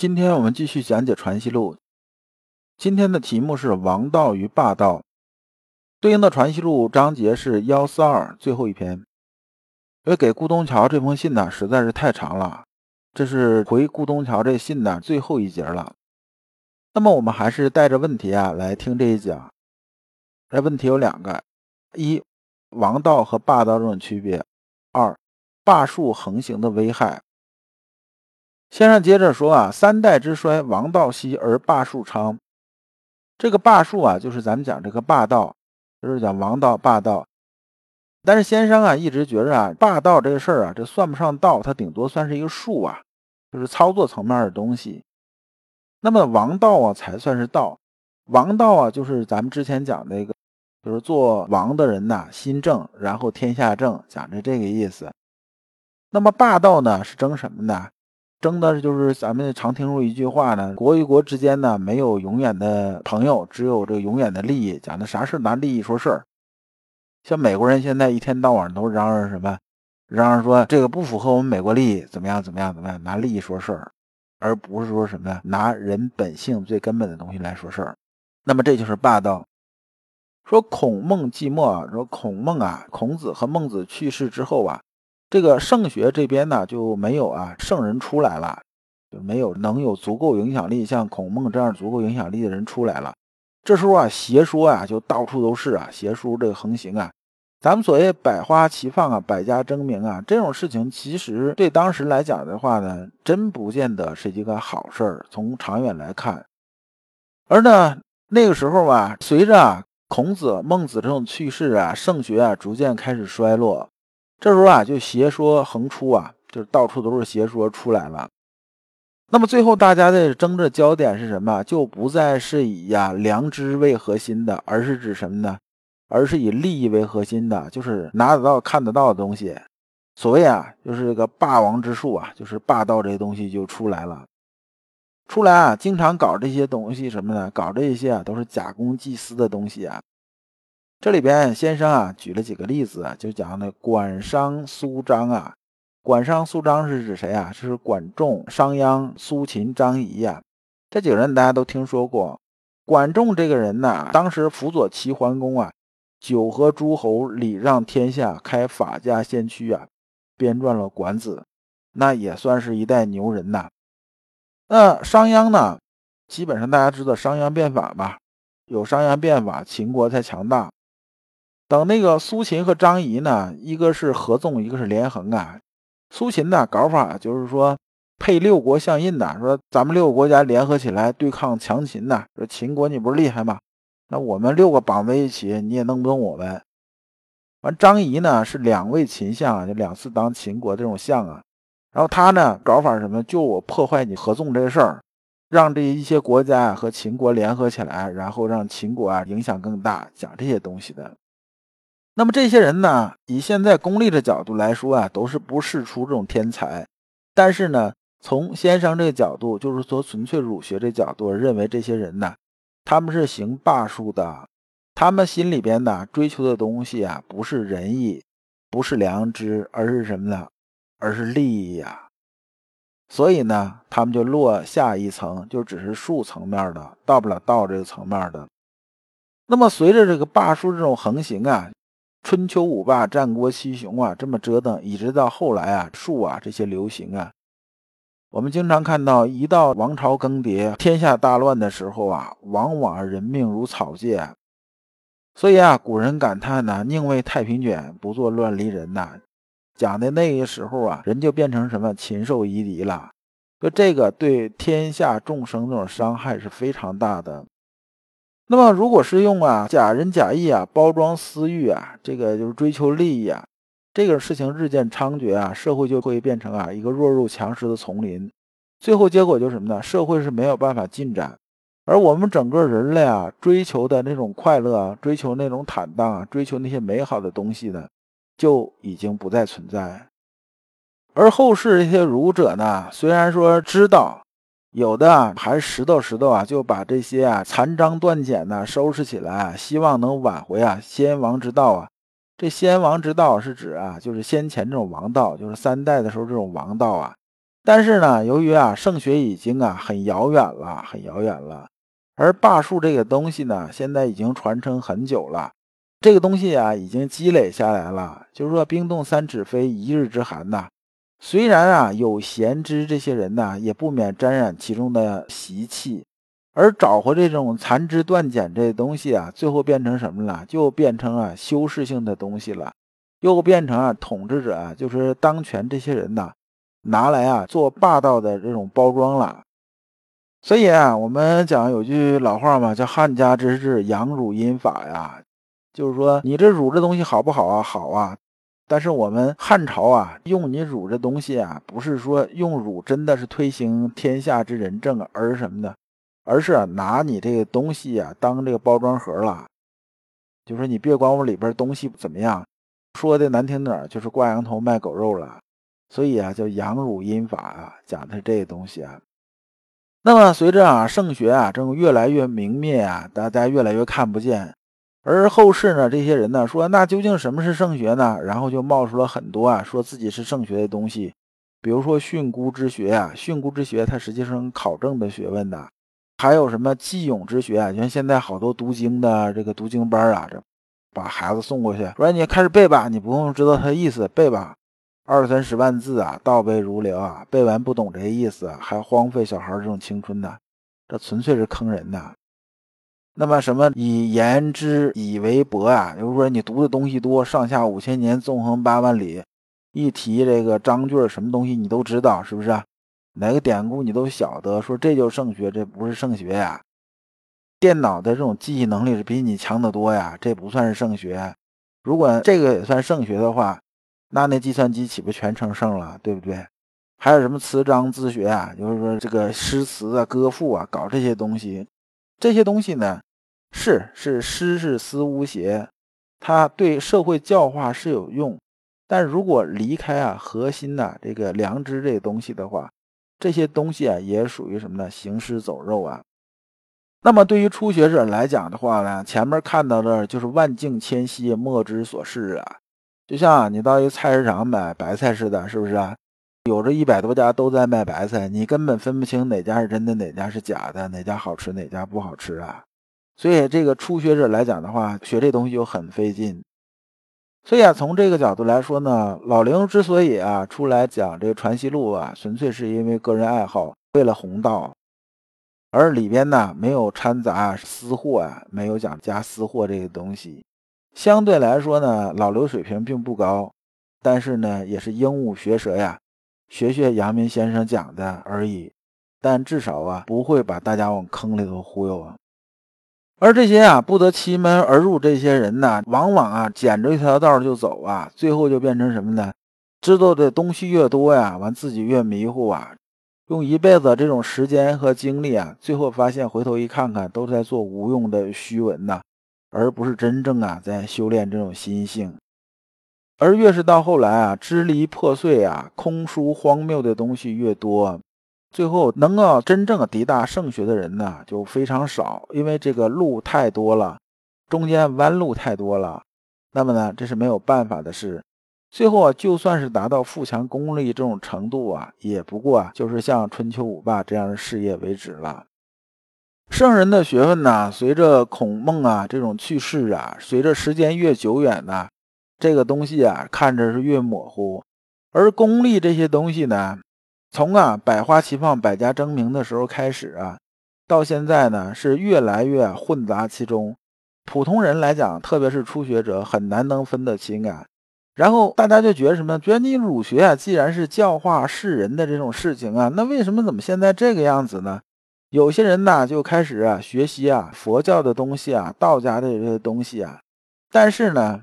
今天我们继续讲解《传习录》，今天的题目是“王道与霸道”，对应的《传习录》章节是幺四二最后一篇。因为给顾东桥这封信呢实在是太长了，这是回顾东桥这信的最后一节了。那么我们还是带着问题啊来听这一讲。这问题有两个：一、王道和霸道这种区别；二、霸术横行的危害。先生接着说啊，三代之衰，王道息而霸术昌。这个霸术啊，就是咱们讲这个霸道，就是讲王道霸道。但是先生啊，一直觉着啊，霸道这个事儿啊，这算不上道，它顶多算是一个术啊，就是操作层面的东西。那么王道啊，才算是道。王道啊，就是咱们之前讲那个，就是做王的人呐，心正，然后天下正，讲的这个意思。那么霸道呢，是争什么呢？争的就是咱们常听说一句话呢，国与国之间呢没有永远的朋友，只有这个永远的利益。讲的啥事拿利益说事儿。像美国人现在一天到晚都嚷嚷什么，嚷嚷说这个不符合我们美国利益，怎么样怎么样怎么样，拿利益说事儿，而不是说什么呀拿人本性最根本的东西来说事儿。那么这就是霸道。说孔孟寂寞，说孔孟啊，孔子和孟子去世之后啊。这个圣学这边呢就没有啊圣人出来了，就没有能有足够影响力像孔孟这样足够影响力的人出来了。这时候啊邪说啊就到处都是啊邪说这个横行啊，咱们所谓百花齐放啊百家争鸣啊这种事情，其实对当时来讲的话呢，真不见得是一个好事儿。从长远来看，而呢那个时候啊，随着啊孔子、孟子这种去世啊，圣学啊逐渐开始衰落。这时候啊，就邪说横出啊，就是到处都是邪说出来了。那么最后大家的争着焦点是什么？就不再是以呀良知为核心的，而是指什么呢？而是以利益为核心的，就是拿得到、看得到的东西。所谓啊，就是这个霸王之术啊，就是霸道这些东西就出来了。出来啊，经常搞这些东西什么呢？搞这些啊，都是假公济私的东西啊。这里边先生啊举了几个例子啊，就讲那管商苏张啊，管商苏张是指谁啊？是管仲、商鞅、苏秦、张仪呀。这几个人大家都听说过。管仲这个人呢，当时辅佐齐桓公啊，九合诸侯，礼让天下，开法家先驱啊，编撰了《管子》，那也算是一代牛人呐。那商鞅呢，基本上大家知道商鞅变法吧？有商鞅变法，秦国才强大。等那个苏秦和张仪呢，一个是合纵，一个是连横啊。苏秦的搞法就是说配六国相印的，说咱们六个国家联合起来对抗强秦的。说秦国你不是厉害吗？那我们六个绑在一起，你也弄不动我们。完，张仪呢是两位秦相，就两次当秦国这种相啊。然后他呢搞法什么？就我破坏你合纵这事儿，让这一些国家和秦国联合起来，然后让秦国啊影响更大，讲这些东西的。那么这些人呢，以现在功利的角度来说啊，都是不世出这种天才。但是呢，从先生这个角度，就是说纯粹儒学这角度，认为这些人呢，他们是行霸术的，他们心里边呢追求的东西啊，不是仁义，不是良知，而是什么呢？而是利益呀。所以呢，他们就落下一层，就只是术层面的，到不了道这个层面的。那么随着这个霸术这种横行啊。春秋五霸、战国七雄啊，这么折腾，一直到后来啊，术啊这些流行啊，我们经常看到，一到王朝更迭、天下大乱的时候啊，往往人命如草芥。所以啊，古人感叹呢：“宁为太平卷，不做乱离人。”呐，讲的那个时候啊，人就变成什么禽兽夷狄了。说这个对天下众生这种伤害是非常大的。那么，如果是用啊假仁假义啊包装私欲啊，这个就是追求利益啊，这个事情日渐猖獗啊，社会就会变成啊一个弱肉强食的丛林。最后结果就是什么呢？社会是没有办法进展，而我们整个人类啊，追求的那种快乐啊，追求那种坦荡啊，追求那些美好的东西呢，就已经不再存在。而后世这些儒者呢，虽然说知道，有的啊还是石头石头啊，就把这些啊残章断简呢收拾起来，希望能挽回啊先王之道啊。这先王之道是指啊，就是先前这种王道，就是三代的时候这种王道啊。但是呢，由于啊圣学已经啊很遥远了，很遥远了，而霸术这个东西呢，现在已经传承很久了，这个东西啊已经积累下来了。就是说，冰冻三尺非一日之寒呐。虽然啊有贤之这些人呢，也不免沾染其中的习气，而找回这种残枝断简这东西啊，最后变成什么了？就变成啊修饰性的东西了，又变成啊统治者啊，就是当权这些人呐，拿来啊做霸道的这种包装了。所以啊，我们讲有句老话嘛，叫汉家之治，养乳阴法呀，就是说你这乳这东西好不好啊？好啊。但是我们汉朝啊，用你乳这东西啊，不是说用乳真的是推行天下之仁政，而什么的？而是拿你这个东西啊当这个包装盒了。就说你别管我里边东西怎么样，说的难听点就是挂羊头卖狗肉了。所以啊，叫养乳阴法啊，讲的是这个东西啊。那么随着啊圣学啊正越来越明灭啊，大家越来越看不见。而后世呢，这些人呢说，那究竟什么是圣学呢？然后就冒出了很多啊，说自己是圣学的东西，比如说训诂之学啊，训诂之学它实际上考证的学问的，还有什么记咏之学啊？像现在好多读经的这个读经班啊，这把孩子送过去，说你开始背吧，你不用知道它的意思，背吧，二三十万字啊，倒背如流啊，背完不懂这些意思，还荒废小孩这种青春呢，这纯粹是坑人的。那么什么以言之以为博啊？就是说你读的东西多，上下五千年，纵横八万里，一提这个章句什么东西你都知道，是不是？哪个典故你都晓得，说这就是圣学，这不是圣学呀。电脑的这种记忆能力是比你强得多呀，这不算是圣学。如果这个也算圣学的话，那那计算机岂不全成圣了，对不对？还有什么词章自学啊？就是说这个诗词啊、歌赋啊，搞这些东西，这些东西呢？是是诗是思无邪，它对社会教化是有用，但如果离开啊核心呐这个良知这东西的话，这些东西啊也属于什么呢？行尸走肉啊。那么对于初学者来讲的话呢，前面看到的就是万境迁徙，莫之所是啊。就像你到一个菜市场买白菜似的，是不是啊？有着一百多家都在卖白菜，你根本分不清哪家是真的，哪家是假的，哪家好吃，哪家不好吃啊。所以，这个初学者来讲的话，学这东西就很费劲。所以啊，从这个角度来说呢，老刘之所以啊出来讲这个《传习录》啊，纯粹是因为个人爱好，为了弘道，而里边呢没有掺杂私货啊，没有讲加私货这个东西。相对来说呢，老刘水平并不高，但是呢，也是鹦鹉学舌呀，学学阳明先生讲的而已。但至少啊，不会把大家往坑里头忽悠啊。而这些啊不得其门而入这些人呢，往往啊捡着一条道就走啊，最后就变成什么呢？知道的东西越多呀，完自己越迷糊啊，用一辈子这种时间和精力啊，最后发现回头一看看，都在做无用的虚文呐，而不是真正啊在修炼这种心性。而越是到后来啊，支离破碎啊，空疏荒谬的东西越多。最后能够真正抵达圣学的人呢，就非常少，因为这个路太多了，中间弯路太多了。那么呢，这是没有办法的事。最后啊，就算是达到富强功利这种程度啊，也不过啊，就是像春秋五霸这样的事业为止了。圣人的学问呢，随着孔孟啊这种去世啊，随着时间越久远呢，这个东西啊看着是越模糊，而功利这些东西呢。从啊百花齐放、百家争鸣的时候开始啊，到现在呢是越来越混杂其中。普通人来讲，特别是初学者，很难能分得清啊。然后大家就觉得什么？觉得你儒学啊，既然是教化世人的这种事情啊，那为什么怎么现在这个样子呢？有些人呢就开始啊学习啊佛教的东西啊、道家的这些东西啊，但是呢。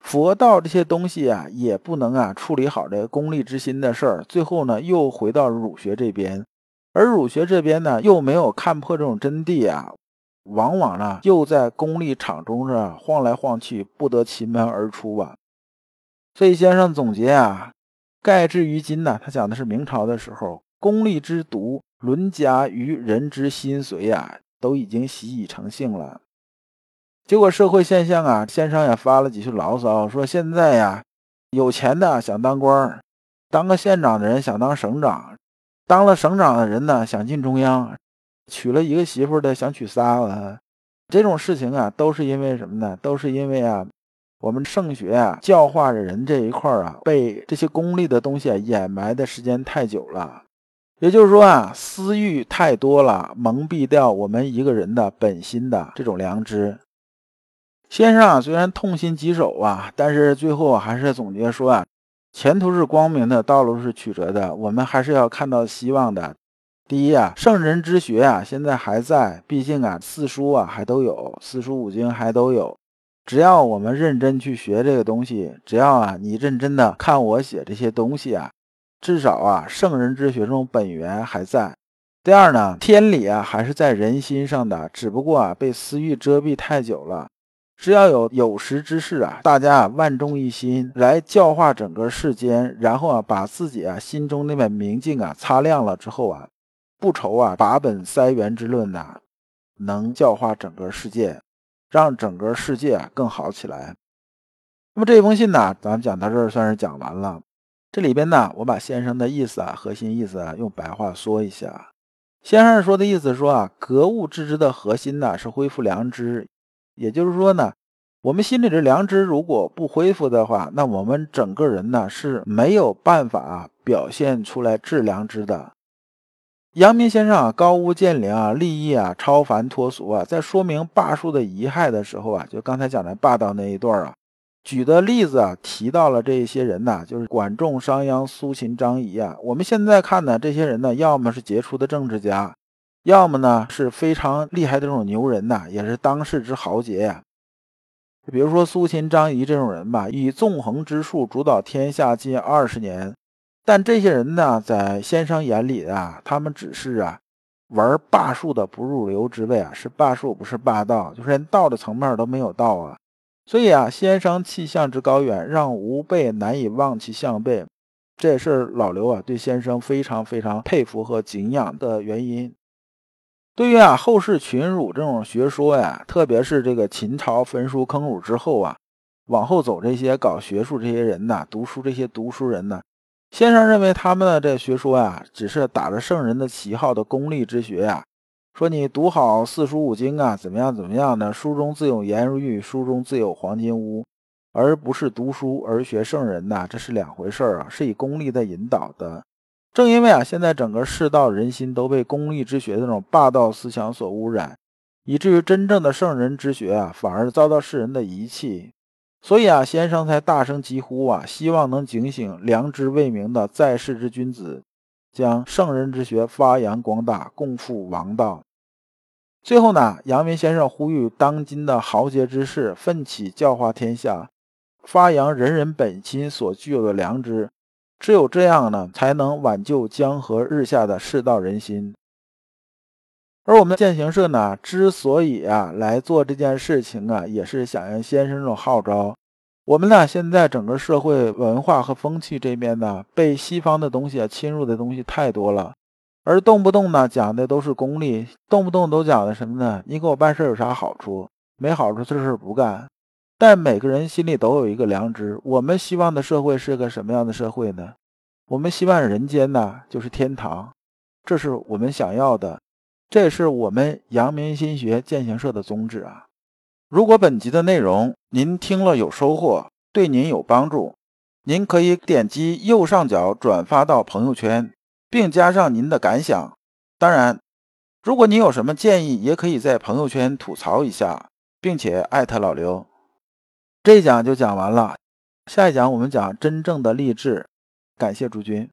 佛道这些东西啊，也不能啊处理好这个功利之心的事儿，最后呢又回到儒学这边，而儒学这边呢，又没有看破这种真谛啊，往往呢又在功利场中是晃来晃去，不得其门而出啊。所以先生总结啊，盖至于今呢，他讲的是明朝的时候，功利之毒沦夹于人之心髓啊，都已经习以成性了。结果社会现象啊，先生也发了几句牢骚，说现在呀，有钱的想当官当个县长的人想当省长。当了省长的人呢，想进中央；娶了一个媳妇的，想娶仨了。这种事情啊，都是因为什么呢？都是因为啊，我们圣学啊，教化着人这一块啊，被这些功利的东西啊掩埋的时间太久了。也就是说啊，私欲太多了，蒙蔽掉我们一个人的本心的这种良知。先生啊，虽然痛心疾首啊，但是最后还是总结说啊。前途是光明的，道路是曲折的，我们还是要看到希望的。第一啊，圣人之学啊，现在还在，毕竟啊，四书啊还都有，四书五经还都有。只要我们认真去学这个东西，只要啊你认真的看我写这些东西啊，至少啊，圣人之学这种本源还在。第二呢，天理啊还是在人心上的，只不过啊被私欲遮蔽太久了。只要有有识之士啊，大家啊万众一心来教化整个世间，然后啊把自己啊心中那面明镜啊擦亮了之后啊，不愁啊把本塞元之论呐，能教化整个世界，让整个世界啊更好起来。那么这封信呢，咱们讲到这儿算是讲完了。这里边呢，我把先生的意思啊，核心意思啊，用白话说一下。先生说的意思说啊，格物致知的核心呢是恢复良知。也就是说呢，我们心里的良知如果不恢复的话，那我们整个人呢是没有办法表现出来致良知的。阳明先生啊，高屋建瓴啊，立意啊，超凡脱俗啊，在说明霸术的遗害的时候啊，就刚才讲的霸道那一段啊，举的例子啊，提到了这些人呐，就是管仲、商鞅、苏秦、张仪啊。我们现在看呢，这些人呢，要么是杰出的政治家。要么呢是非常厉害的这种牛人呐，也是当世之豪杰呀。比如说苏秦、张仪这种人吧，以纵横之术主导天下近二十年。但这些人呢，在先生眼里啊，他们只是啊玩霸术的不入流之辈啊，是霸术不是霸道，就是连道的层面都没有到啊。所以啊，先生气象之高远，让吾辈难以望其项背。这也是老刘啊对先生非常非常佩服和敬仰的原因。对于啊后世群儒这种学说呀，特别是这个秦朝焚书坑儒之后啊，往后走这些搞学术这些人呐，读书这些读书人呢，先生认为他们的这学说呀，只是打着圣人的旗号的功利之学呀。说你读好四书五经啊，怎么样怎么样呢，书中自有颜如玉，书中自有黄金屋，而不是读书而学圣人呐，这是两回事儿啊，是以功利在引导的。正因为啊，现在整个世道人心都被功利之学的那种霸道思想所污染，以至于真正的圣人之学啊，反而遭到世人的遗弃。所以啊，先生才大声疾呼啊，希望能警醒良知未明的在世之君子，将圣人之学发扬光大，共赴王道。最后呢，阳明先生呼吁当今的豪杰之士奋起教化天下，发扬人人本心所具有的良知。只有这样呢，才能挽救江河日下的世道人心。而我们践行社呢，之所以啊来做这件事情啊，也是响应先生这种号召。我们呢，现在整个社会文化和风气这边呢，被西方的东西啊侵入的东西太多了，而动不动呢讲的都是功利，动不动都讲的什么呢？你给我办事有啥好处？没好处，这事不干。但每个人心里都有一个良知。我们希望的社会是个什么样的社会呢？我们希望人间呢就是天堂，这是我们想要的，这是我们阳明心学践行社的宗旨啊。如果本集的内容您听了有收获，对您有帮助，您可以点击右上角转发到朋友圈，并加上您的感想。当然，如果您有什么建议，也可以在朋友圈吐槽一下，并且艾特老刘。这一讲就讲完了，下一讲我们讲真正的励志。感谢诸君。